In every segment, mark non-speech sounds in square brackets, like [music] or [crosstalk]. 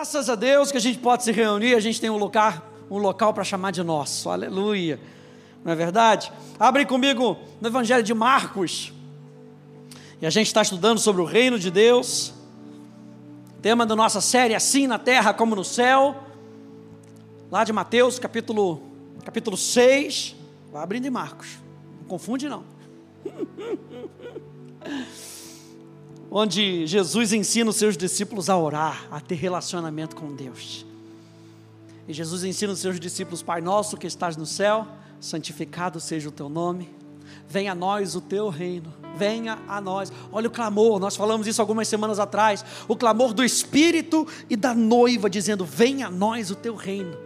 Graças a Deus que a gente pode se reunir, a gente tem um local, um local para chamar de nosso. Aleluia. Não é verdade? Abre comigo no Evangelho de Marcos. E a gente está estudando sobre o reino de Deus. Tema da nossa série Assim na terra como no céu. Lá de Mateus, capítulo, capítulo 6. Vai abrindo em Marcos. Não confunde não. [laughs] onde Jesus ensina os seus discípulos a orar, a ter relacionamento com Deus. E Jesus ensina os seus discípulos: Pai nosso que estás no céu, santificado seja o teu nome, venha a nós o teu reino, venha a nós. Olha o clamor, nós falamos isso algumas semanas atrás: o clamor do Espírito e da noiva, dizendo: Venha a nós o teu reino.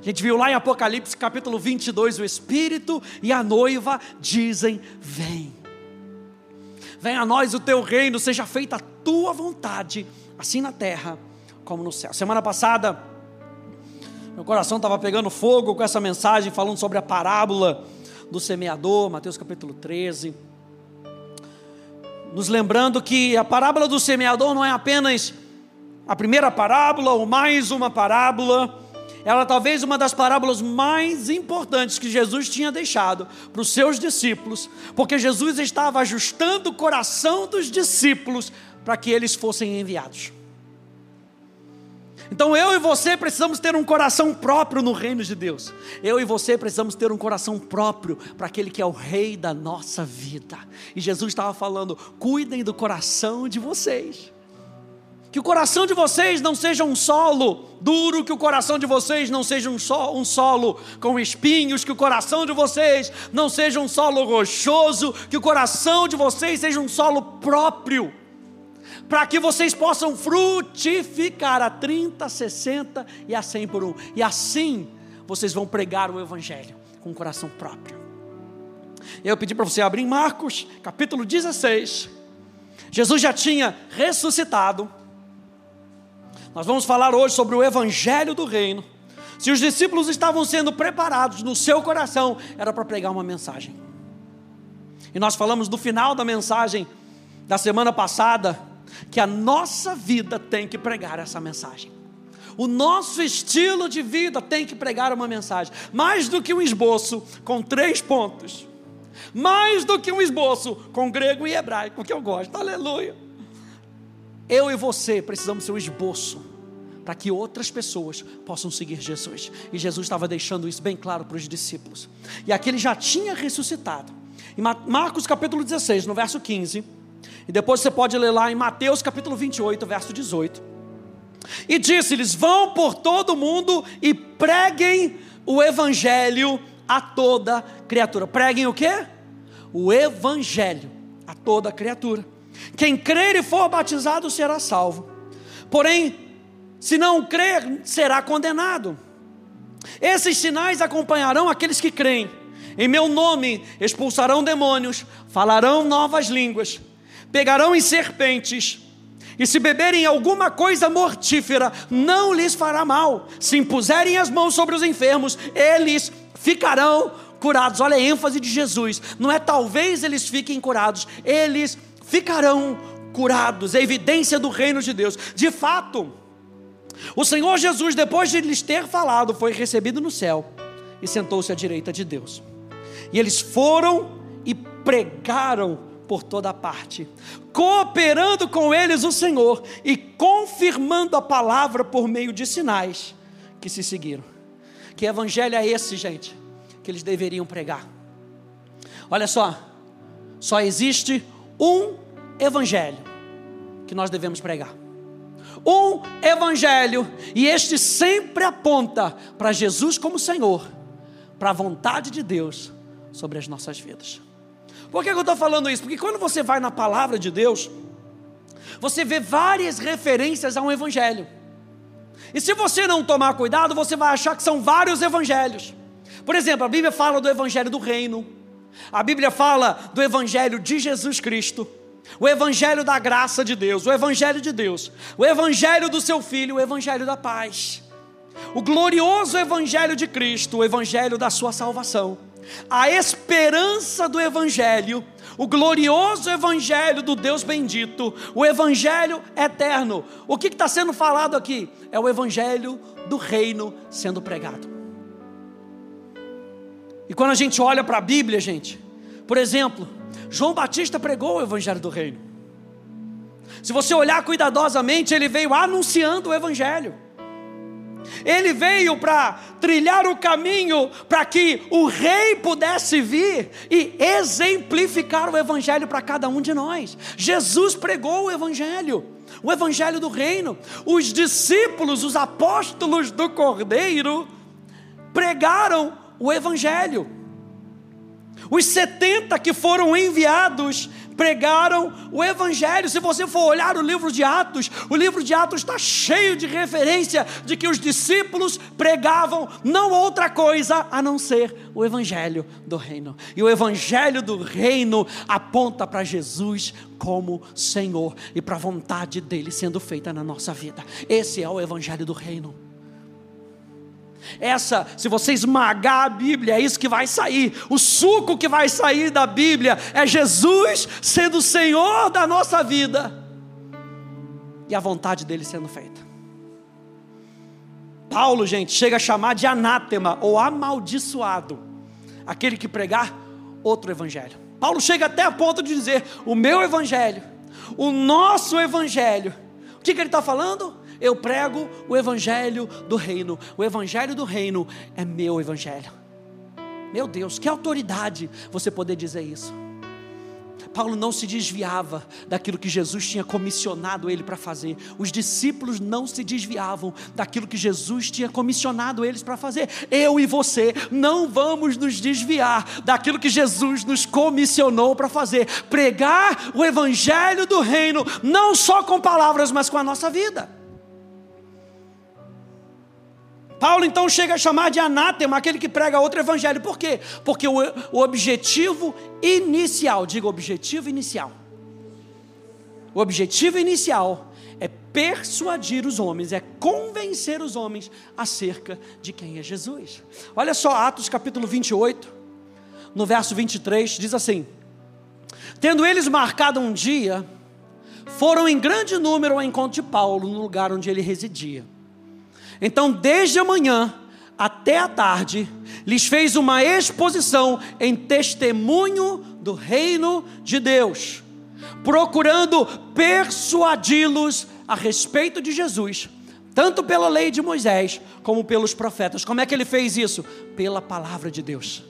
A gente viu lá em Apocalipse capítulo 22: o Espírito e a noiva dizem: Vem. Venha a nós o teu reino, seja feita a tua vontade, assim na terra como no céu. Semana passada, meu coração estava pegando fogo com essa mensagem, falando sobre a parábola do semeador, Mateus capítulo 13. Nos lembrando que a parábola do semeador não é apenas a primeira parábola ou mais uma parábola, ela talvez uma das parábolas mais importantes que Jesus tinha deixado para os seus discípulos, porque Jesus estava ajustando o coração dos discípulos para que eles fossem enviados. Então eu e você precisamos ter um coração próprio no reino de Deus. Eu e você precisamos ter um coração próprio para aquele que é o rei da nossa vida. E Jesus estava falando: cuidem do coração de vocês. Que o coração de vocês não seja um solo duro, que o coração de vocês não seja um, so, um solo com espinhos, que o coração de vocês não seja um solo rochoso, que o coração de vocês seja um solo próprio, para que vocês possam frutificar a 30, 60 e a 100 por um. E assim vocês vão pregar o Evangelho com o coração próprio. Eu pedi para você abrir em Marcos, capítulo 16. Jesus já tinha ressuscitado nós vamos falar hoje sobre o Evangelho do Reino. Se os discípulos estavam sendo preparados no seu coração, era para pregar uma mensagem. E nós falamos do final da mensagem da semana passada, que a nossa vida tem que pregar essa mensagem. O nosso estilo de vida tem que pregar uma mensagem. Mais do que um esboço com três pontos. Mais do que um esboço com grego e hebraico, que eu gosto. Aleluia. Eu e você precisamos ser um esboço para que outras pessoas possam seguir Jesus. E Jesus estava deixando isso bem claro para os discípulos. E aqui ele já tinha ressuscitado. Em Marcos capítulo 16, no verso 15. E depois você pode ler lá em Mateus capítulo 28, verso 18. E disse-lhes: Vão por todo o mundo e preguem o evangelho a toda criatura. Preguem o quê? O evangelho a toda criatura. Quem crer e for batizado será salvo. Porém, se não crer, será condenado. Esses sinais acompanharão aqueles que creem. Em meu nome expulsarão demônios, falarão novas línguas, pegarão em serpentes, e se beberem alguma coisa mortífera, não lhes fará mal. Se impuserem as mãos sobre os enfermos, eles ficarão curados. Olha a ênfase de Jesus. Não é talvez eles fiquem curados, eles ficarão curados. É evidência do reino de Deus. De fato, o Senhor Jesus, depois de lhes ter falado, foi recebido no céu e sentou-se à direita de Deus. E eles foram e pregaram por toda parte, cooperando com eles o Senhor e confirmando a palavra por meio de sinais que se seguiram. Que evangelho é esse, gente, que eles deveriam pregar? Olha só, só existe um evangelho que nós devemos pregar. Um evangelho, e este sempre aponta para Jesus como Senhor, para a vontade de Deus sobre as nossas vidas. Por que eu estou falando isso? Porque quando você vai na palavra de Deus, você vê várias referências a um evangelho. E se você não tomar cuidado, você vai achar que são vários evangelhos. Por exemplo, a Bíblia fala do evangelho do reino. A Bíblia fala do Evangelho de Jesus Cristo, o Evangelho da graça de Deus, o Evangelho de Deus, o Evangelho do seu Filho, o Evangelho da paz, o glorioso Evangelho de Cristo, o Evangelho da sua salvação, a esperança do Evangelho, o glorioso Evangelho do Deus bendito, o Evangelho eterno. O que está sendo falado aqui? É o Evangelho do reino sendo pregado. E quando a gente olha para a Bíblia, gente, por exemplo, João Batista pregou o Evangelho do reino. Se você olhar cuidadosamente, ele veio anunciando o Evangelho. Ele veio para trilhar o caminho para que o rei pudesse vir e exemplificar o evangelho para cada um de nós. Jesus pregou o evangelho, o evangelho do reino. Os discípulos, os apóstolos do Cordeiro, pregaram o evangelho. Os 70 que foram enviados pregaram o Evangelho. Se você for olhar o livro de Atos, o livro de Atos está cheio de referência de que os discípulos pregavam não outra coisa a não ser o Evangelho do Reino. E o Evangelho do Reino aponta para Jesus como Senhor e para a vontade dele sendo feita na nossa vida. Esse é o Evangelho do Reino. Essa, se você esmagar a Bíblia, é isso que vai sair. O suco que vai sair da Bíblia é Jesus sendo o Senhor da nossa vida e a vontade dele sendo feita. Paulo, gente, chega a chamar de anátema ou amaldiçoado aquele que pregar outro evangelho. Paulo chega até a ponto de dizer: o meu evangelho, o nosso evangelho. O que, que ele está falando? Eu prego o evangelho do reino. O evangelho do reino é meu evangelho. Meu Deus, que autoridade você poder dizer isso. Paulo não se desviava daquilo que Jesus tinha comissionado ele para fazer. Os discípulos não se desviavam daquilo que Jesus tinha comissionado eles para fazer. Eu e você não vamos nos desviar daquilo que Jesus nos comissionou para fazer. Pregar o evangelho do reino, não só com palavras, mas com a nossa vida. Paulo então chega a chamar de anátema aquele que prega outro evangelho. Por quê? Porque o, o objetivo inicial, diga objetivo inicial. O objetivo inicial é persuadir os homens, é convencer os homens acerca de quem é Jesus. Olha só, Atos capítulo 28, no verso 23, diz assim: Tendo eles marcado um dia, foram em grande número ao encontro de Paulo no lugar onde ele residia. Então, desde a manhã até a tarde, lhes fez uma exposição em testemunho do reino de Deus, procurando persuadi-los a respeito de Jesus, tanto pela lei de Moisés como pelos profetas. Como é que ele fez isso? Pela palavra de Deus.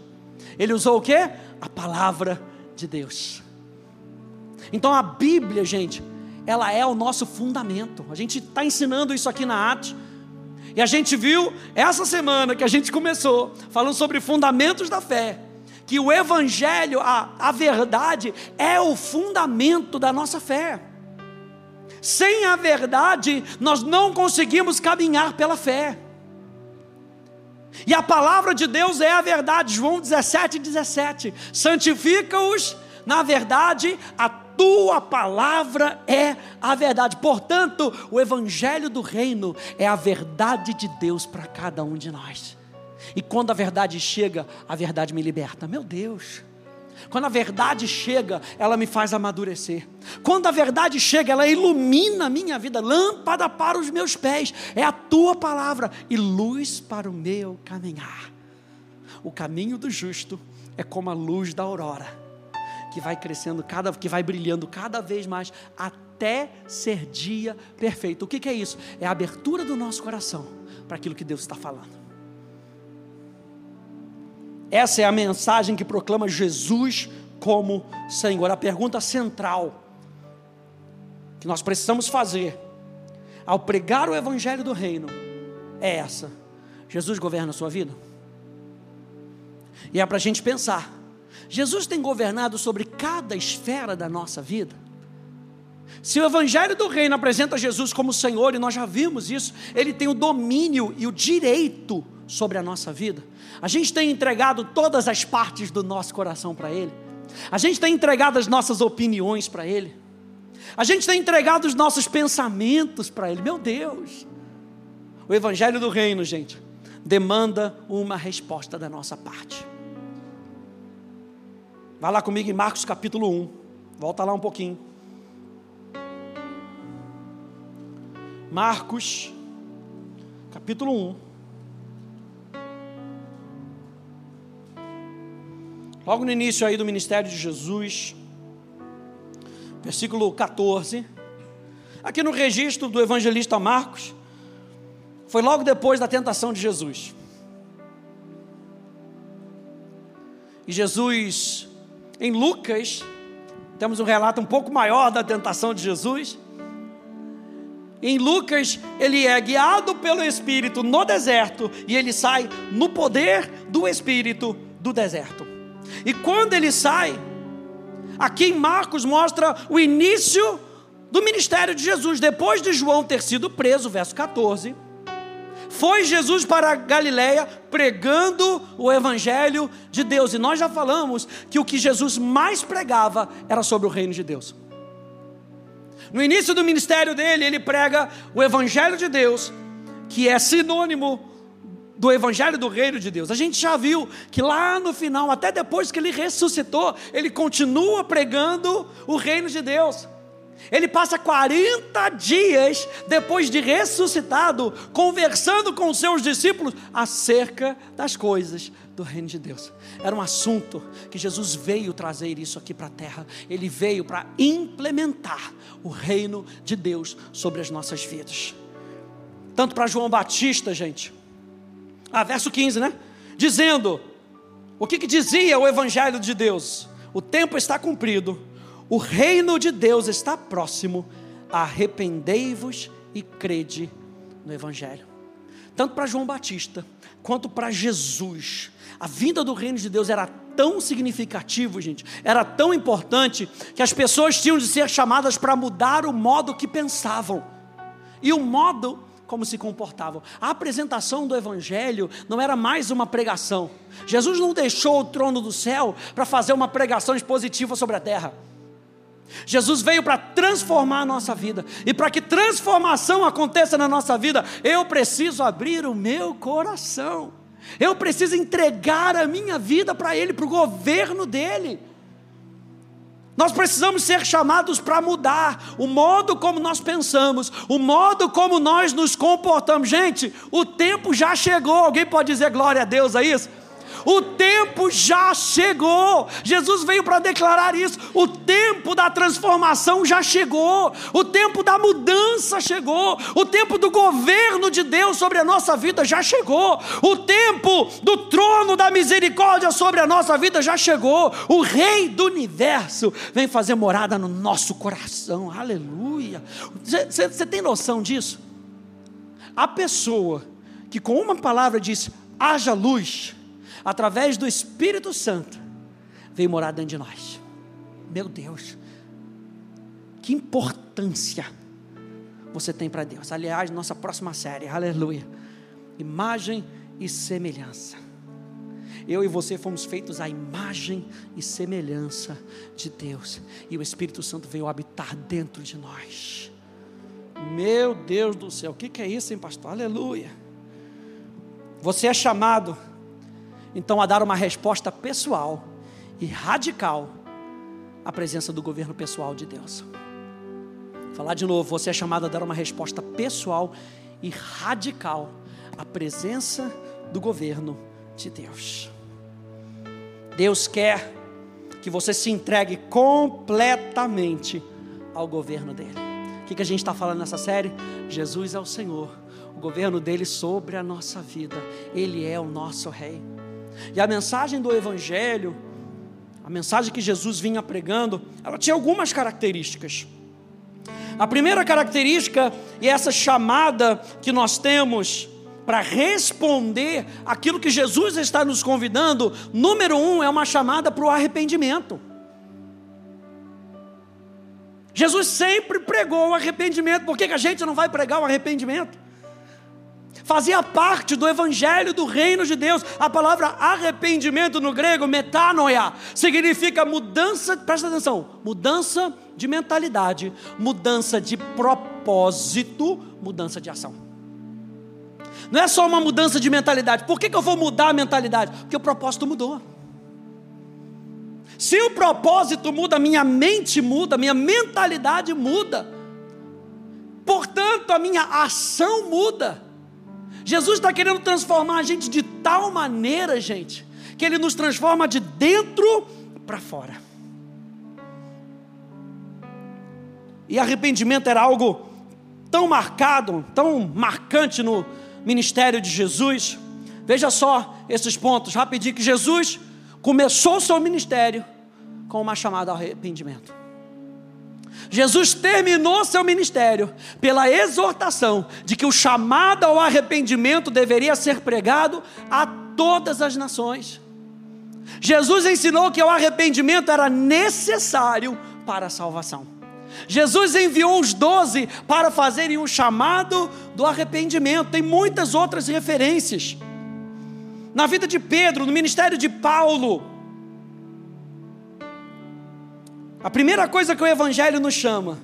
Ele usou o que? A palavra de Deus. Então a Bíblia, gente, ela é o nosso fundamento. A gente está ensinando isso aqui na Atos e a gente viu essa semana que a gente começou, falando sobre fundamentos da fé, que o Evangelho, a, a verdade, é o fundamento da nossa fé. Sem a verdade, nós não conseguimos caminhar pela fé. E a palavra de Deus é a verdade, João 17, 17. Santifica-os na verdade, a tua palavra é a verdade. Portanto, o evangelho do reino é a verdade de Deus para cada um de nós. E quando a verdade chega, a verdade me liberta. Meu Deus. Quando a verdade chega, ela me faz amadurecer. Quando a verdade chega, ela ilumina a minha vida, lâmpada para os meus pés. É a tua palavra e luz para o meu caminhar. O caminho do justo é como a luz da aurora que vai crescendo, cada, que vai brilhando cada vez mais, até ser dia perfeito. O que, que é isso? É a abertura do nosso coração para aquilo que Deus está falando. Essa é a mensagem que proclama Jesus como Senhor. A pergunta central que nós precisamos fazer ao pregar o Evangelho do Reino é essa: Jesus governa a sua vida? E é para a gente pensar Jesus tem governado sobre cada esfera da nossa vida. Se o Evangelho do Reino apresenta Jesus como Senhor, e nós já vimos isso, Ele tem o domínio e o direito sobre a nossa vida. A gente tem entregado todas as partes do nosso coração para Ele. A gente tem entregado as nossas opiniões para Ele. A gente tem entregado os nossos pensamentos para Ele. Meu Deus! O Evangelho do Reino, gente, demanda uma resposta da nossa parte. Vai lá comigo em Marcos capítulo 1. Volta lá um pouquinho. Marcos capítulo 1. Logo no início aí do ministério de Jesus, versículo 14. Aqui no registro do evangelista Marcos, foi logo depois da tentação de Jesus. E Jesus, em Lucas, temos um relato um pouco maior da tentação de Jesus. Em Lucas, ele é guiado pelo Espírito no deserto e ele sai no poder do Espírito do deserto. E quando ele sai, aqui em Marcos mostra o início do ministério de Jesus, depois de João ter sido preso, verso 14 foi Jesus para a Galiléia pregando o evangelho de Deus. E nós já falamos que o que Jesus mais pregava era sobre o reino de Deus. No início do ministério dele, ele prega o evangelho de Deus, que é sinônimo do evangelho do reino de Deus. A gente já viu que lá no final, até depois que ele ressuscitou, ele continua pregando o reino de Deus. Ele passa 40 dias depois de ressuscitado, conversando com os seus discípulos acerca das coisas do reino de Deus. Era um assunto que Jesus veio trazer isso aqui para a terra. Ele veio para implementar o reino de Deus sobre as nossas vidas. Tanto para João Batista, gente. Ah, verso 15, né? Dizendo: O que, que dizia o evangelho de Deus? O tempo está cumprido o reino de Deus está próximo, arrependei-vos e crede no Evangelho. Tanto para João Batista quanto para Jesus, a vinda do reino de Deus era tão significativo, gente, era tão importante que as pessoas tinham de ser chamadas para mudar o modo que pensavam e o modo como se comportavam. A apresentação do Evangelho não era mais uma pregação. Jesus não deixou o trono do céu para fazer uma pregação expositiva sobre a terra. Jesus veio para transformar a nossa vida. E para que transformação aconteça na nossa vida, eu preciso abrir o meu coração. Eu preciso entregar a minha vida para Ele, para o governo dEle. Nós precisamos ser chamados para mudar o modo como nós pensamos, o modo como nós nos comportamos. Gente, o tempo já chegou. Alguém pode dizer glória a Deus a isso? O tempo já chegou. Jesus veio para declarar isso. O tempo da transformação já chegou. O tempo da mudança chegou. O tempo do governo de Deus sobre a nossa vida já chegou. O tempo do trono da misericórdia sobre a nossa vida já chegou. O Rei do universo vem fazer morada no nosso coração. Aleluia. Você tem noção disso? A pessoa que com uma palavra diz haja luz, através do Espírito Santo, veio morar dentro de nós. Meu Deus, que importância você tem para Deus. Aliás, nossa próxima série, aleluia. Imagem e semelhança. Eu e você fomos feitos à imagem e semelhança de Deus, e o Espírito Santo veio habitar dentro de nós. Meu Deus do céu, o que é isso, hein, pastor? Aleluia. Você é chamado então a dar uma resposta pessoal e radical à presença do governo pessoal de Deus. Vou falar de novo, você é chamado a dar uma resposta pessoal e radical à presença do governo de Deus. Deus quer que você se entregue completamente ao governo dele. O que, que a gente está falando nessa série? Jesus é o Senhor, o governo dele sobre a nossa vida, ele é o nosso Rei. E a mensagem do Evangelho, a mensagem que Jesus vinha pregando, ela tinha algumas características. A primeira característica, e essa chamada que nós temos para responder aquilo que Jesus está nos convidando, número um, é uma chamada para o arrependimento. Jesus sempre pregou o arrependimento, por que a gente não vai pregar o arrependimento? Fazia parte do evangelho do reino de Deus. A palavra arrependimento no grego, metanoia, significa mudança, presta atenção, mudança de mentalidade, mudança de propósito, mudança de ação. Não é só uma mudança de mentalidade. Por que, que eu vou mudar a mentalidade? Porque o propósito mudou. Se o propósito muda, minha mente muda, minha mentalidade muda. Portanto, a minha ação muda. Jesus está querendo transformar a gente de tal maneira, gente, que Ele nos transforma de dentro para fora. E arrependimento era algo tão marcado, tão marcante no ministério de Jesus. Veja só esses pontos rapidinho que Jesus começou o seu ministério com uma chamada ao arrependimento. Jesus terminou seu ministério pela exortação de que o chamado ao arrependimento deveria ser pregado a todas as nações. Jesus ensinou que o arrependimento era necessário para a salvação. Jesus enviou os doze para fazerem um chamado do arrependimento. Tem muitas outras referências. Na vida de Pedro, no ministério de Paulo, a primeira coisa que o Evangelho nos chama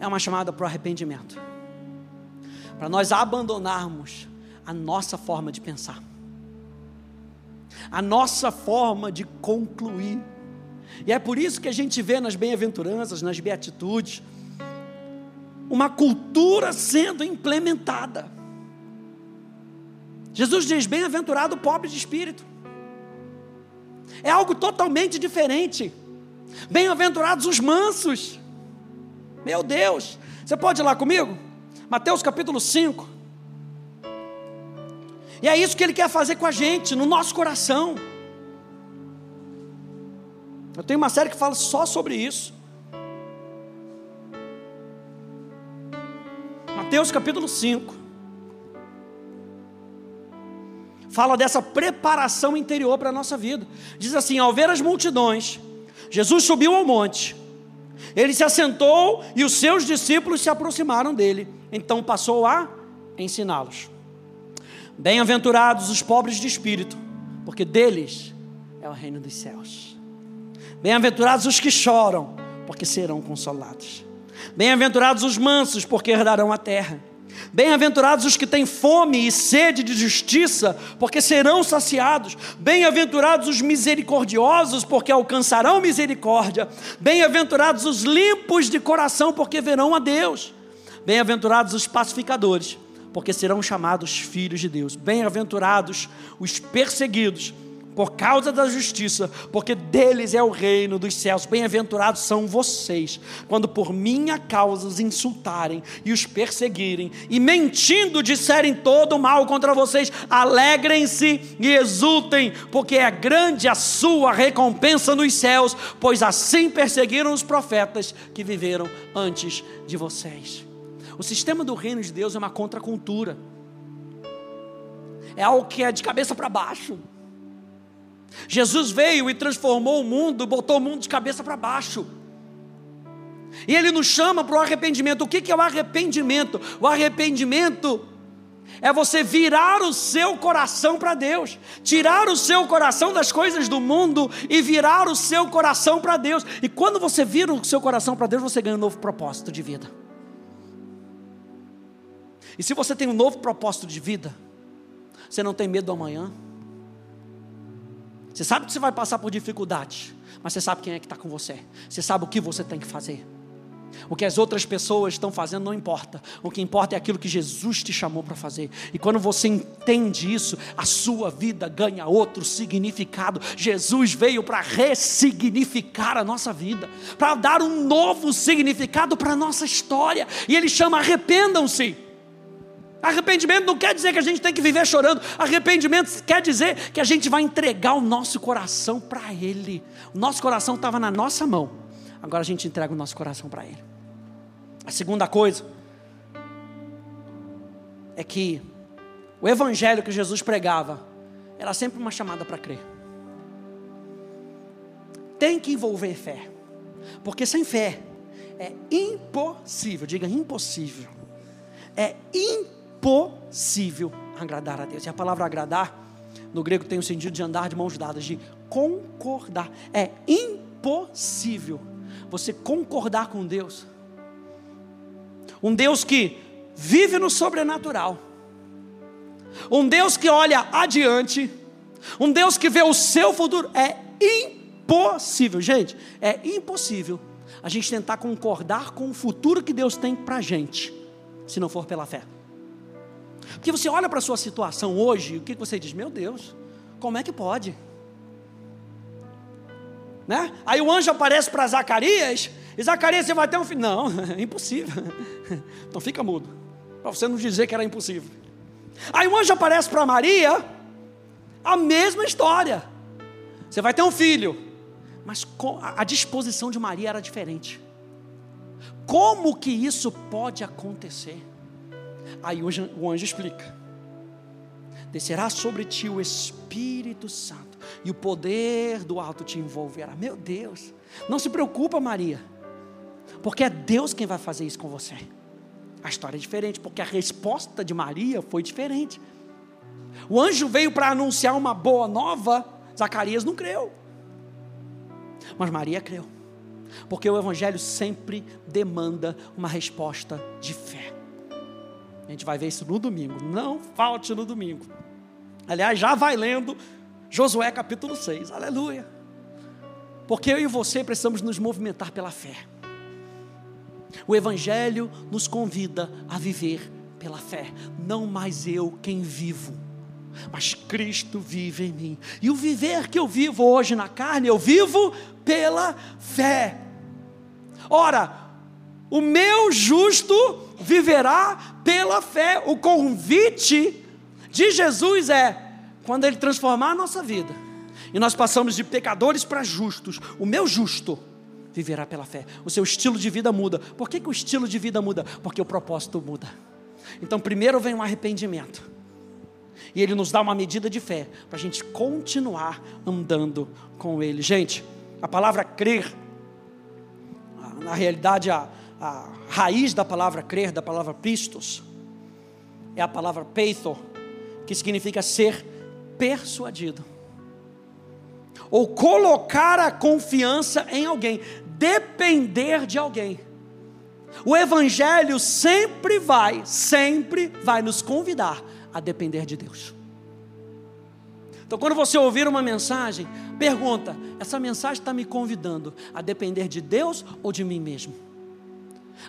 é uma chamada para o arrependimento para nós abandonarmos a nossa forma de pensar, a nossa forma de concluir. E é por isso que a gente vê nas bem-aventuranças, nas beatitudes, uma cultura sendo implementada. Jesus diz: Bem-aventurado o pobre de espírito. É algo totalmente diferente. Bem-aventurados os mansos. Meu Deus, você pode ir lá comigo? Mateus capítulo 5. E é isso que ele quer fazer com a gente, no nosso coração. Eu tenho uma série que fala só sobre isso. Mateus capítulo 5. Fala dessa preparação interior para a nossa vida. Diz assim: ao ver as multidões, Jesus subiu ao monte. Ele se assentou e os seus discípulos se aproximaram dele. Então passou a ensiná-los. Bem-aventurados os pobres de espírito, porque deles é o reino dos céus. Bem-aventurados os que choram, porque serão consolados. Bem-aventurados os mansos, porque herdarão a terra. Bem-aventurados os que têm fome e sede de justiça, porque serão saciados. Bem-aventurados os misericordiosos, porque alcançarão misericórdia. Bem-aventurados os limpos de coração, porque verão a Deus. Bem-aventurados os pacificadores, porque serão chamados filhos de Deus. Bem-aventurados os perseguidos por causa da justiça, porque deles é o reino dos céus. Bem-aventurados são vocês, quando por minha causa os insultarem e os perseguirem, e mentindo disserem todo mal contra vocês, alegrem-se e exultem, porque é grande a sua recompensa nos céus, pois assim perseguiram os profetas que viveram antes de vocês. O sistema do reino de Deus é uma contracultura. É algo que é de cabeça para baixo. Jesus veio e transformou o mundo, botou o mundo de cabeça para baixo. E ele nos chama para o arrependimento. O que é o arrependimento? O arrependimento é você virar o seu coração para Deus, tirar o seu coração das coisas do mundo e virar o seu coração para Deus. E quando você vira o seu coração para Deus, você ganha um novo propósito de vida. E se você tem um novo propósito de vida, você não tem medo do amanhã. Você sabe que você vai passar por dificuldades, mas você sabe quem é que está com você. Você sabe o que você tem que fazer. O que as outras pessoas estão fazendo não importa. O que importa é aquilo que Jesus te chamou para fazer. E quando você entende isso, a sua vida ganha outro significado. Jesus veio para ressignificar a nossa vida, para dar um novo significado para a nossa história. E ele chama arrependam-se. Arrependimento não quer dizer que a gente tem que viver chorando. Arrependimento quer dizer que a gente vai entregar o nosso coração para Ele. O nosso coração estava na nossa mão. Agora a gente entrega o nosso coração para Ele. A segunda coisa é que o evangelho que Jesus pregava era sempre uma chamada para crer. Tem que envolver fé. Porque sem fé é impossível, diga impossível. É impossível impossível agradar a Deus. E a palavra agradar, no grego tem o sentido de andar de mãos dadas, de concordar. É impossível você concordar com Deus. Um Deus que vive no sobrenatural. Um Deus que olha adiante. Um Deus que vê o seu futuro. É impossível, gente, é impossível a gente tentar concordar com o futuro que Deus tem para a gente, se não for pela fé. Porque você olha para a sua situação hoje, o que você diz? Meu Deus, como é que pode? Né? Aí o anjo aparece para Zacarias, e Zacarias, você vai ter um filho. Não, [laughs] é impossível. [laughs] Então fica mudo, para você não dizer que era impossível. Aí o anjo aparece para Maria, a mesma história. Você vai ter um filho, mas a disposição de Maria era diferente. Como que isso pode acontecer? Aí o anjo, o anjo explica: descerá sobre ti o Espírito Santo, e o poder do alto te envolverá. Meu Deus, não se preocupa, Maria, porque é Deus quem vai fazer isso com você. A história é diferente, porque a resposta de Maria foi diferente. O anjo veio para anunciar uma boa nova, Zacarias não creu. Mas Maria creu. Porque o Evangelho sempre demanda uma resposta de fé. A gente vai ver isso no domingo. Não falte no domingo. Aliás, já vai lendo Josué capítulo 6. Aleluia. Porque eu e você precisamos nos movimentar pela fé. O Evangelho nos convida a viver pela fé. Não mais eu quem vivo, mas Cristo vive em mim. E o viver que eu vivo hoje na carne, eu vivo pela fé. Ora, o meu justo viverá pela fé. O convite de Jesus é quando ele transformar a nossa vida e nós passamos de pecadores para justos. O meu justo viverá pela fé. O seu estilo de vida muda. Por que, que o estilo de vida muda? Porque o propósito muda. Então, primeiro vem um arrependimento. E ele nos dá uma medida de fé para a gente continuar andando com ele. Gente, a palavra crer, na realidade, a, a raiz da palavra crer, da palavra pistos, é a palavra peito, que significa ser persuadido. Ou colocar a confiança em alguém, depender de alguém. O Evangelho sempre vai, sempre vai nos convidar a depender de Deus. Então, quando você ouvir uma mensagem, pergunta: essa mensagem está me convidando a depender de Deus ou de mim mesmo?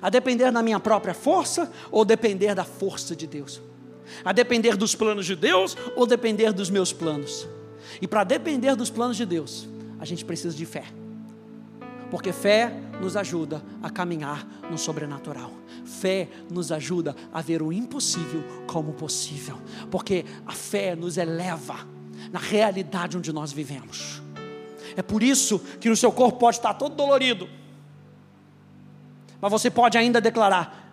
A depender da minha própria força ou depender da força de Deus? A depender dos planos de Deus ou depender dos meus planos? E para depender dos planos de Deus, a gente precisa de fé. Porque fé nos ajuda a caminhar no sobrenatural. Fé nos ajuda a ver o impossível como possível. Porque a fé nos eleva na realidade onde nós vivemos. É por isso que o seu corpo pode estar todo dolorido. Mas você pode ainda declarar: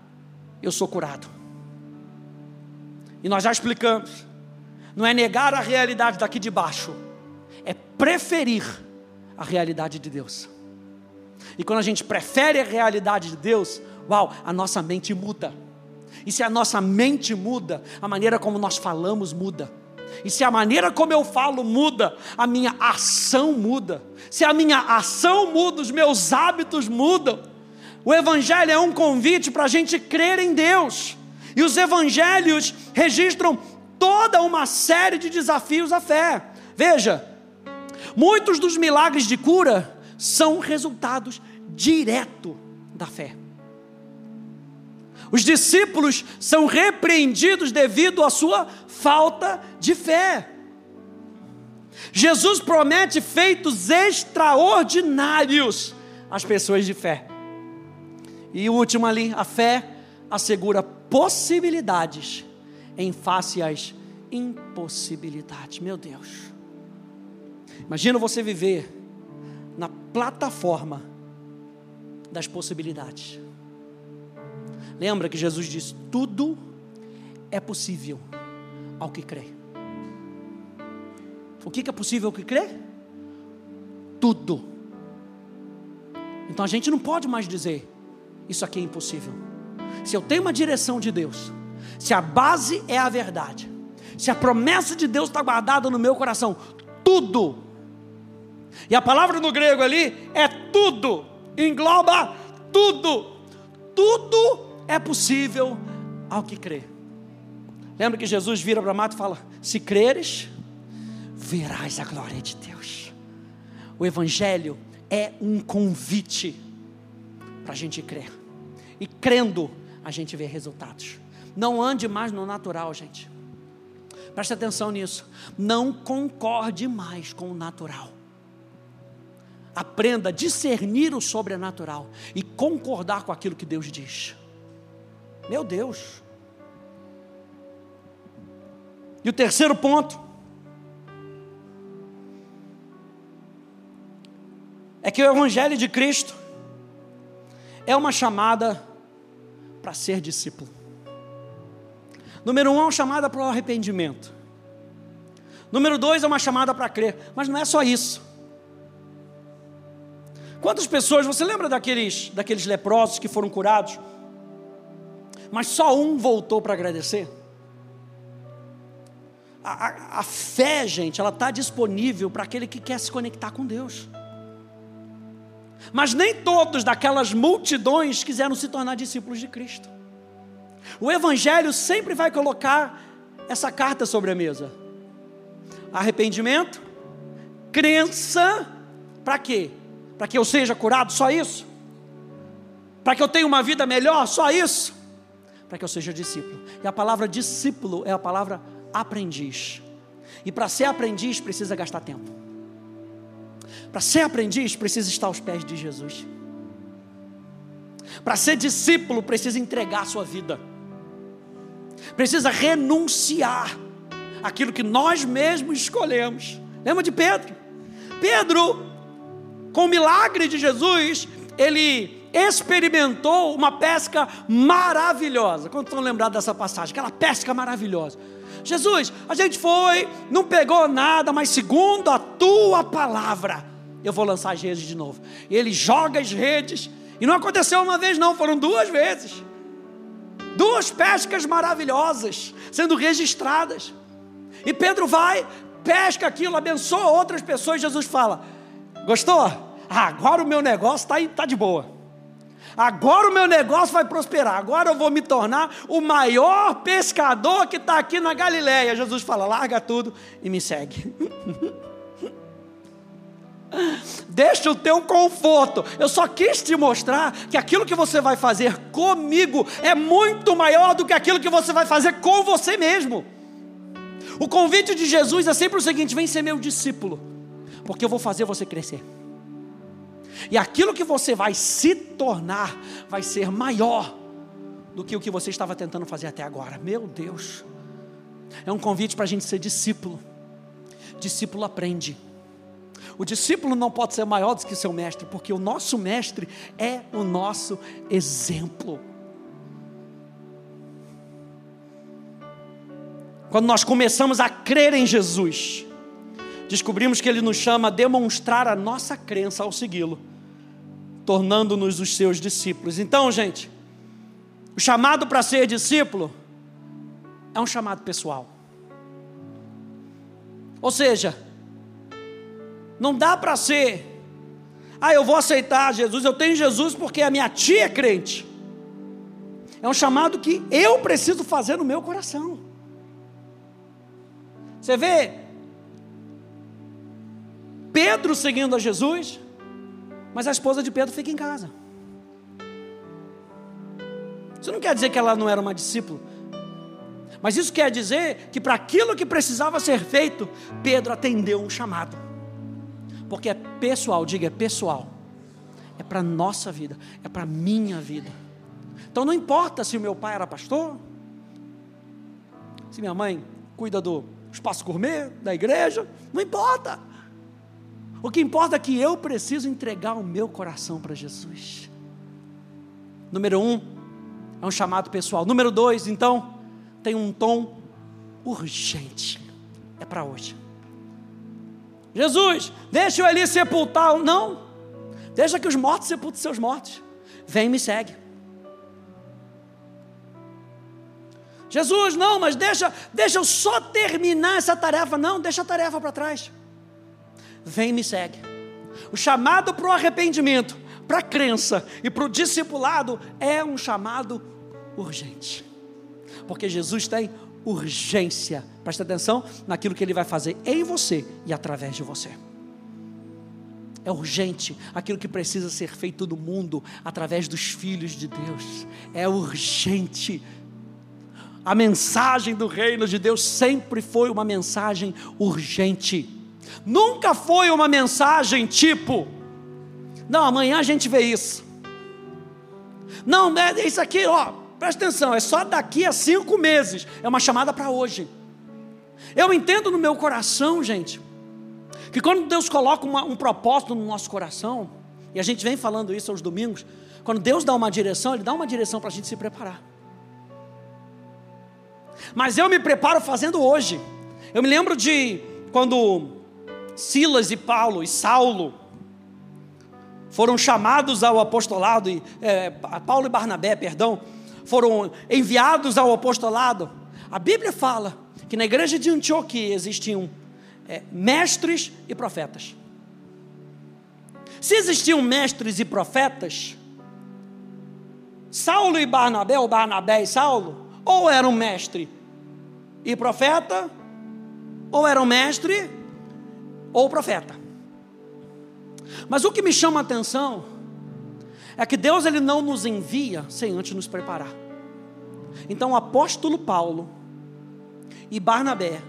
Eu sou curado. E nós já explicamos. Não é negar a realidade daqui de baixo, é preferir a realidade de Deus. E quando a gente prefere a realidade de Deus, uau, a nossa mente muda. E se a nossa mente muda, a maneira como nós falamos muda. E se a maneira como eu falo muda, a minha ação muda. Se a minha ação muda, os meus hábitos mudam. O Evangelho é um convite para a gente crer em Deus. E os Evangelhos registram toda uma série de desafios à fé. Veja, muitos dos milagres de cura são resultados direto da fé. Os discípulos são repreendidos devido à sua falta de fé. Jesus promete feitos extraordinários às pessoas de fé. E o último ali, a fé assegura possibilidades em face às impossibilidades. Meu Deus. Imagina você viver na plataforma das possibilidades. Lembra que Jesus disse: tudo é possível ao que crê. O que é possível ao que crê? Tudo. Então a gente não pode mais dizer: isso aqui é impossível. Se eu tenho uma direção de Deus, se a base é a verdade, se a promessa de Deus está guardada no meu coração, tudo e a palavra no grego ali é tudo, engloba tudo. Tudo é possível ao que crê. Lembra que Jesus vira para Mato e fala: Se creres, verás a glória de Deus. O Evangelho é um convite para a gente crer. E crendo, a gente vê resultados. Não ande mais no natural, gente. Preste atenção nisso. Não concorde mais com o natural. Aprenda a discernir o sobrenatural e concordar com aquilo que Deus diz. Meu Deus. E o terceiro ponto é que o Evangelho de Cristo é uma chamada para ser discípulo. Número um é uma chamada para o arrependimento. Número dois é uma chamada para crer. Mas não é só isso. Quantas pessoas, você lembra daqueles, daqueles leprosos que foram curados? Mas só um voltou para agradecer? A, a, a, fé, gente, ela está disponível para aquele que quer se conectar com Deus. Mas nem todos daquelas multidões quiseram se tornar discípulos de Cristo. O Evangelho sempre vai colocar essa carta sobre a mesa: arrependimento, crença, para quê? Para que eu seja curado, só isso? Para que eu tenha uma vida melhor, só isso? Para que eu seja discípulo. E a palavra discípulo é a palavra aprendiz. E para ser aprendiz precisa gastar tempo. Para ser aprendiz, precisa estar aos pés de Jesus. Para ser discípulo, precisa entregar a sua vida. Precisa renunciar aquilo que nós mesmos escolhemos. Lembra de Pedro? Pedro, com o milagre de Jesus, ele experimentou uma pesca maravilhosa. Quando estão lembrados dessa passagem? Aquela pesca maravilhosa. Jesus, a gente foi, não pegou nada, mas segundo a tua palavra, eu vou lançar as redes de novo. E ele joga as redes, e não aconteceu uma vez, não, foram duas vezes. Duas pescas maravilhosas sendo registradas. E Pedro vai, pesca aquilo, abençoa outras pessoas. Jesus fala: Gostou? Ah, agora o meu negócio está tá de boa. Agora o meu negócio vai prosperar. Agora eu vou me tornar o maior pescador que está aqui na Galileia. Jesus fala: larga tudo e me segue. [laughs] Deixa o teu conforto. Eu só quis te mostrar que aquilo que você vai fazer comigo é muito maior do que aquilo que você vai fazer com você mesmo. O convite de Jesus é sempre o seguinte: vem ser meu discípulo, porque eu vou fazer você crescer. E aquilo que você vai se tornar vai ser maior do que o que você estava tentando fazer até agora. Meu Deus. É um convite para a gente ser discípulo. Discípulo aprende. O discípulo não pode ser maior do que seu mestre, porque o nosso mestre é o nosso exemplo. Quando nós começamos a crer em Jesus, descobrimos que Ele nos chama a demonstrar a nossa crença ao segui-lo, tornando-nos os seus discípulos. Então, gente, o chamado para ser discípulo é um chamado pessoal. Ou seja, não dá para ser, ah, eu vou aceitar Jesus, eu tenho Jesus porque a minha tia é crente. É um chamado que eu preciso fazer no meu coração. Você vê Pedro seguindo a Jesus, mas a esposa de Pedro fica em casa. Isso não quer dizer que ela não era uma discípula. Mas isso quer dizer que para aquilo que precisava ser feito, Pedro atendeu um chamado porque é pessoal, diga, é pessoal. É para nossa vida, é para minha vida. Então não importa se o meu pai era pastor, se minha mãe cuida do espaço gourmet, da igreja, não importa. O que importa é que eu preciso entregar o meu coração para Jesus. Número um, é um chamado pessoal. Número dois, então, tem um tom urgente. É para hoje. Jesus, deixa eu ali sepultar. Não, deixa que os mortos sepultem seus mortos. Vem e me segue. Jesus, não, mas deixa, deixa eu só terminar essa tarefa. Não, deixa a tarefa para trás. Vem e me segue. O chamado para o arrependimento, para a crença e para o discipulado é um chamado urgente. Porque Jesus tem urgência. Presta atenção naquilo que ele vai fazer em você e através de você. É urgente aquilo que precisa ser feito no mundo através dos filhos de Deus. É urgente. A mensagem do reino de Deus sempre foi uma mensagem urgente. Nunca foi uma mensagem tipo, não, amanhã a gente vê isso. Não, é isso aqui, ó, presta atenção, é só daqui a cinco meses. É uma chamada para hoje. Eu entendo no meu coração, gente, que quando Deus coloca uma, um propósito no nosso coração, e a gente vem falando isso aos domingos, quando Deus dá uma direção, Ele dá uma direção para a gente se preparar. Mas eu me preparo fazendo hoje. Eu me lembro de quando Silas e Paulo e Saulo foram chamados ao apostolado, e, é, Paulo e Barnabé, perdão, foram enviados ao apostolado. A Bíblia fala que na igreja de Antioquia existiam é, mestres e profetas. Se existiam mestres e profetas, Saulo e Barnabé, ou Barnabé e Saulo, ou eram mestre e profeta, ou eram mestre ou profeta. Mas o que me chama a atenção é que Deus ele não nos envia sem antes nos preparar. Então o apóstolo Paulo e Barnabé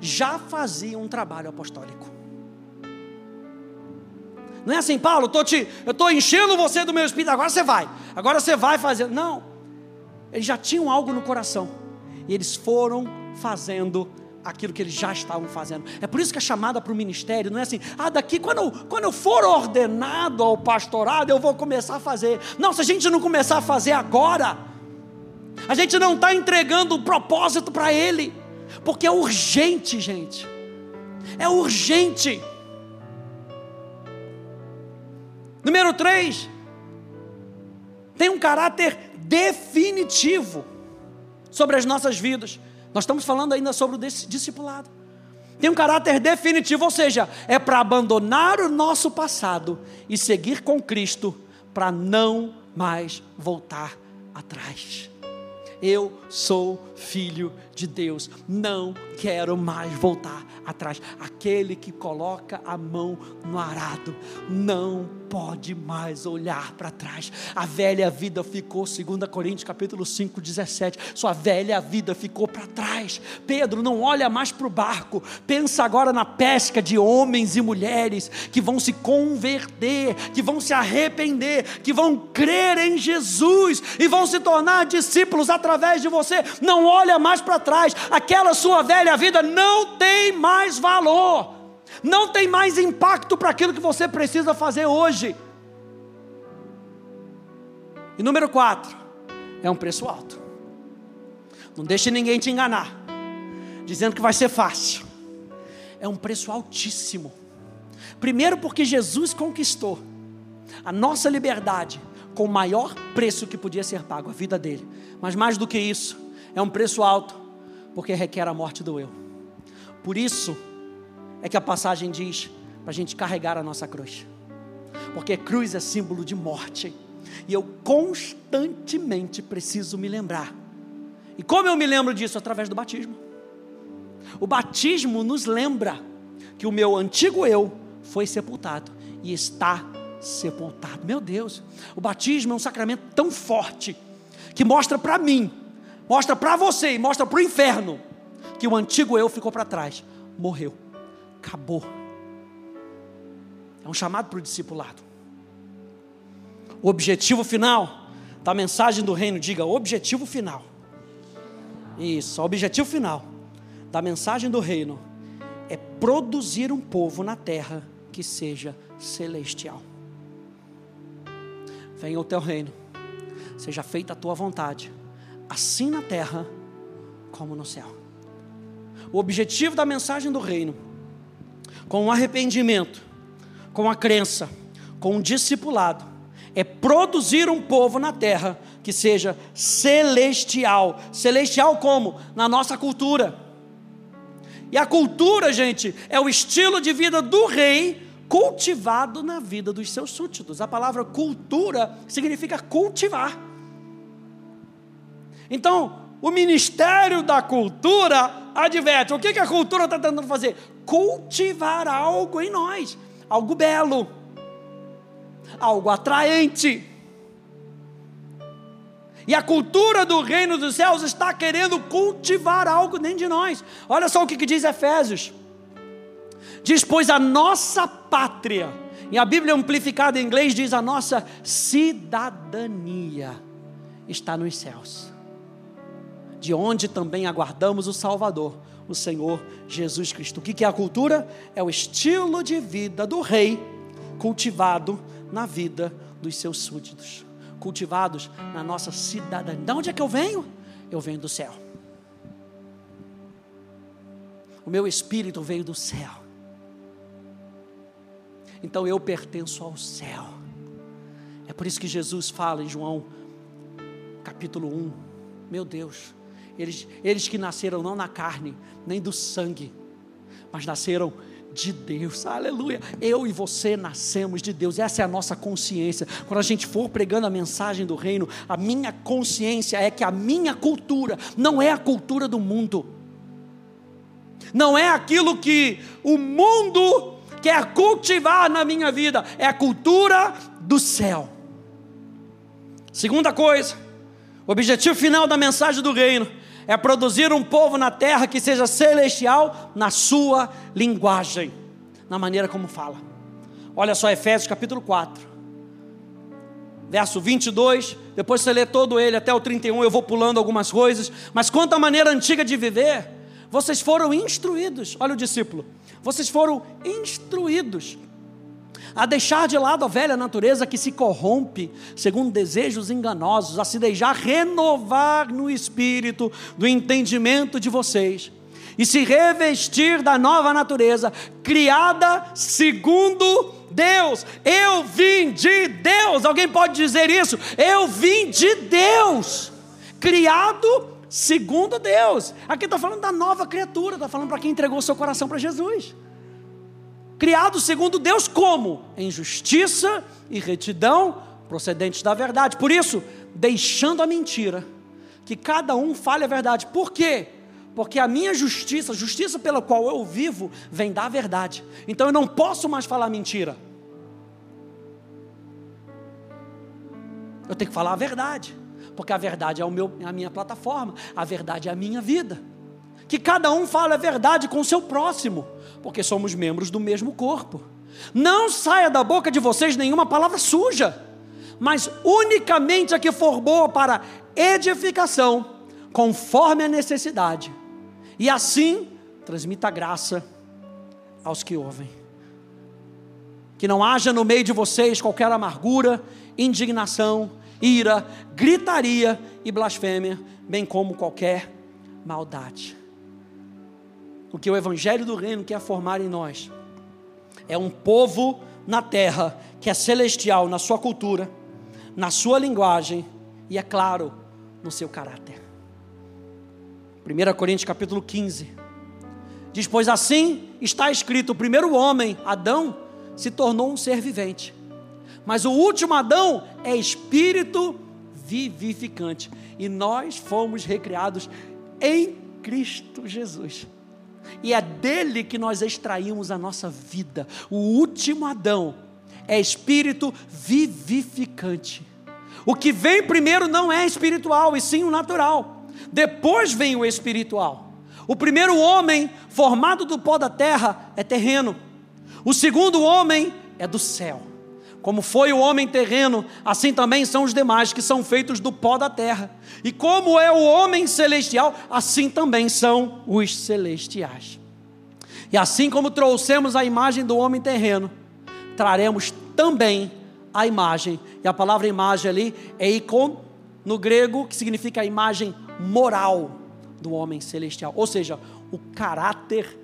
já faziam um trabalho apostólico. Não é assim, Paulo, tô te, eu estou enchendo você do meu espírito, agora você vai, agora você vai fazer. Não, eles já tinham algo no coração, e eles foram fazendo aquilo que eles já estavam fazendo. É por isso que a chamada para o ministério não é assim, ah, daqui quando eu, quando eu for ordenado ao pastorado, eu vou começar a fazer. Não, se a gente não começar a fazer agora, a gente não está entregando o propósito para ele. Porque é urgente, gente. É urgente. Número 3. Tem um caráter definitivo sobre as nossas vidas. Nós estamos falando ainda sobre o discipulado. Tem um caráter definitivo, ou seja, é para abandonar o nosso passado e seguir com Cristo para não mais voltar atrás. Eu sou filho de Deus, não quero mais voltar atrás. Aquele que coloca a mão no arado não pode mais olhar para trás. A velha vida ficou, 2 Coríntios capítulo 5, 17. Sua velha vida ficou para trás. Pedro, não olha mais para o barco. Pensa agora na pesca de homens e mulheres que vão se converter, que vão se arrepender, que vão crer em Jesus e vão se tornar discípulos de você. Não olha mais para trás. Aquela sua velha vida não tem mais valor, não tem mais impacto para aquilo que você precisa fazer hoje. E número quatro, é um preço alto. Não deixe ninguém te enganar, dizendo que vai ser fácil. É um preço altíssimo. Primeiro, porque Jesus conquistou a nossa liberdade com o maior preço que podia ser pago, a vida dele. Mas mais do que isso, é um preço alto, porque requer a morte do eu. Por isso é que a passagem diz para a gente carregar a nossa cruz, porque cruz é símbolo de morte, e eu constantemente preciso me lembrar. E como eu me lembro disso? Através do batismo. O batismo nos lembra que o meu antigo eu foi sepultado e está sepultado. Meu Deus, o batismo é um sacramento tão forte que mostra para mim mostra para você e mostra para o inferno que o antigo eu ficou para trás, morreu, acabou. É um chamado para o discipulado. O objetivo final da mensagem do reino, diga objetivo final. Isso, objetivo final da mensagem do reino é produzir um povo na terra que seja celestial. Venha o teu reino, seja feita a tua vontade assim na terra como no céu. O objetivo da mensagem do reino, com o arrependimento, com a crença, com o discipulado, é produzir um povo na terra que seja celestial. Celestial como? Na nossa cultura. E a cultura, gente, é o estilo de vida do rei cultivado na vida dos seus súditos. A palavra cultura significa cultivar. Então, o Ministério da Cultura adverte: o que, a cultura está tentando fazer? Cultivar algo em nós, algo belo, algo atraente. E a cultura do reino dos céus está querendo cultivar algo dentro de nós. Olha só o que diz Efésios. Diz, pois a nossa pátria, e a Bíblia amplificada em inglês diz a nossa cidadania está nos céus, de onde também aguardamos o Salvador, o Senhor Jesus Cristo. O que é a cultura? É o estilo de vida do rei cultivado na vida dos seus súditos cultivados na nossa cidadania. De onde é que eu venho? Eu venho do céu. O meu espírito veio do céu. Então eu pertenço ao céu. É por isso que Jesus fala em João capítulo 1. Meu Deus, eles, eles que nasceram não na carne, nem do sangue, mas nasceram de Deus, aleluia. Eu e você nascemos de Deus, essa é a nossa consciência. Quando a gente for pregando a mensagem do reino, a minha consciência é que a minha cultura não é a cultura do mundo, não é aquilo que o mundo quer cultivar na minha vida, é a cultura do céu. Segunda coisa, o objetivo final da mensagem do reino é produzir um povo na terra que seja celestial na sua linguagem, na maneira como fala. Olha só Efésios capítulo 4, verso 22. Depois você lê todo ele até o 31. Eu vou pulando algumas coisas, mas quanto à maneira antiga de viver, vocês foram instruídos. Olha o discípulo, vocês foram instruídos a deixar de lado a velha natureza que se corrompe segundo desejos enganosos, a se deixar renovar no espírito do entendimento de vocês e se revestir da nova natureza, criada segundo Deus. Eu vim de Deus. Alguém pode dizer isso? Eu vim de Deus, criado segundo Deus. Aqui está falando da nova criatura, está falando para quem entregou seu coração para Jesus criado segundo Deus como? Em justiça e retidão procedentes da verdade. Por isso, deixando a mentira, que cada um fale a verdade. Por quê? Porque a minha justiça, a justiça pela qual eu vivo, vem da verdade. Então eu não posso mais falar mentira. Eu tenho que falar a verdade, porque a verdade é, o meu, é a minha plataforma, a verdade é a minha vida. Que cada um fale a verdade com o seu próximo porque somos membros do mesmo corpo. Não saia da boca de vocês nenhuma palavra suja, mas unicamente a que for boa para edificação, conforme a necessidade. E assim transmita graça aos que ouvem. Que não haja no meio de vocês qualquer amargura, indignação, ira, gritaria e blasfêmia, bem como qualquer maldade o que o Evangelho do Reino quer formar em nós. É um povo na terra que é celestial na sua cultura, na sua linguagem e, é claro, no seu caráter. 1 Coríntios capítulo 15 diz: Pois assim está escrito: o primeiro homem, Adão, se tornou um ser vivente, mas o último Adão é espírito vivificante, e nós fomos recriados em Cristo Jesus e é dele que nós extraímos a nossa vida. O último Adão é espírito vivificante. O que vem primeiro não é espiritual, e sim o natural. Depois vem o espiritual. O primeiro homem, formado do pó da terra, é terreno. O segundo homem é do céu. Como foi o homem terreno, assim também são os demais que são feitos do pó da terra. E como é o homem celestial, assim também são os celestiais. E assim como trouxemos a imagem do homem terreno, traremos também a imagem. E a palavra imagem ali é icon no grego, que significa a imagem moral do homem celestial, ou seja, o caráter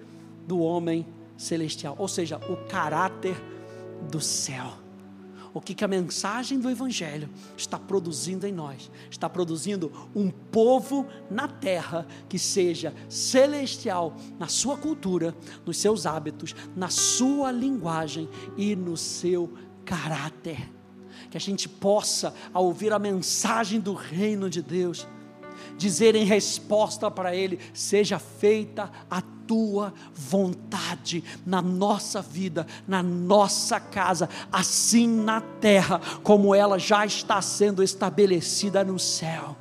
do homem celestial, ou seja, o caráter do céu o que, que a mensagem do Evangelho está produzindo em nós. Está produzindo um povo na terra que seja celestial na sua cultura, nos seus hábitos, na sua linguagem e no seu caráter. Que a gente possa, ao ouvir a mensagem do reino de Deus, dizer em resposta para Ele: seja feita a tua vontade na nossa vida, na nossa casa, assim na terra, como ela já está sendo estabelecida no céu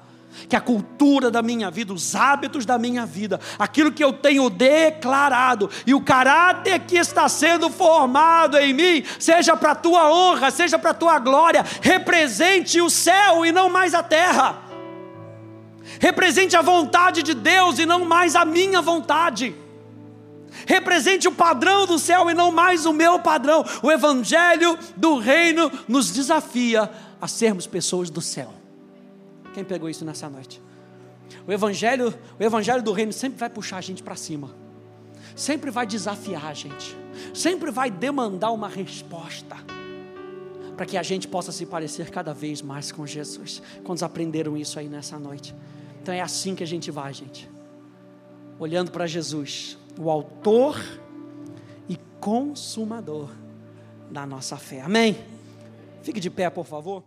que a cultura da minha vida, os hábitos da minha vida, aquilo que eu tenho declarado e o caráter que está sendo formado em mim, seja para a tua honra, seja para a tua glória, represente o céu e não mais a terra. Represente a vontade de Deus e não mais a minha vontade. Represente o padrão do céu e não mais o meu padrão. O evangelho do reino nos desafia a sermos pessoas do céu. Quem pegou isso nessa noite? O evangelho, o evangelho do reino sempre vai puxar a gente para cima. Sempre vai desafiar a gente. Sempre vai demandar uma resposta para que a gente possa se parecer cada vez mais com Jesus. Quantos aprenderam isso aí nessa noite? Então é assim que a gente vai, gente. Olhando para Jesus, o autor e consumador da nossa fé. Amém? Fique de pé, por favor.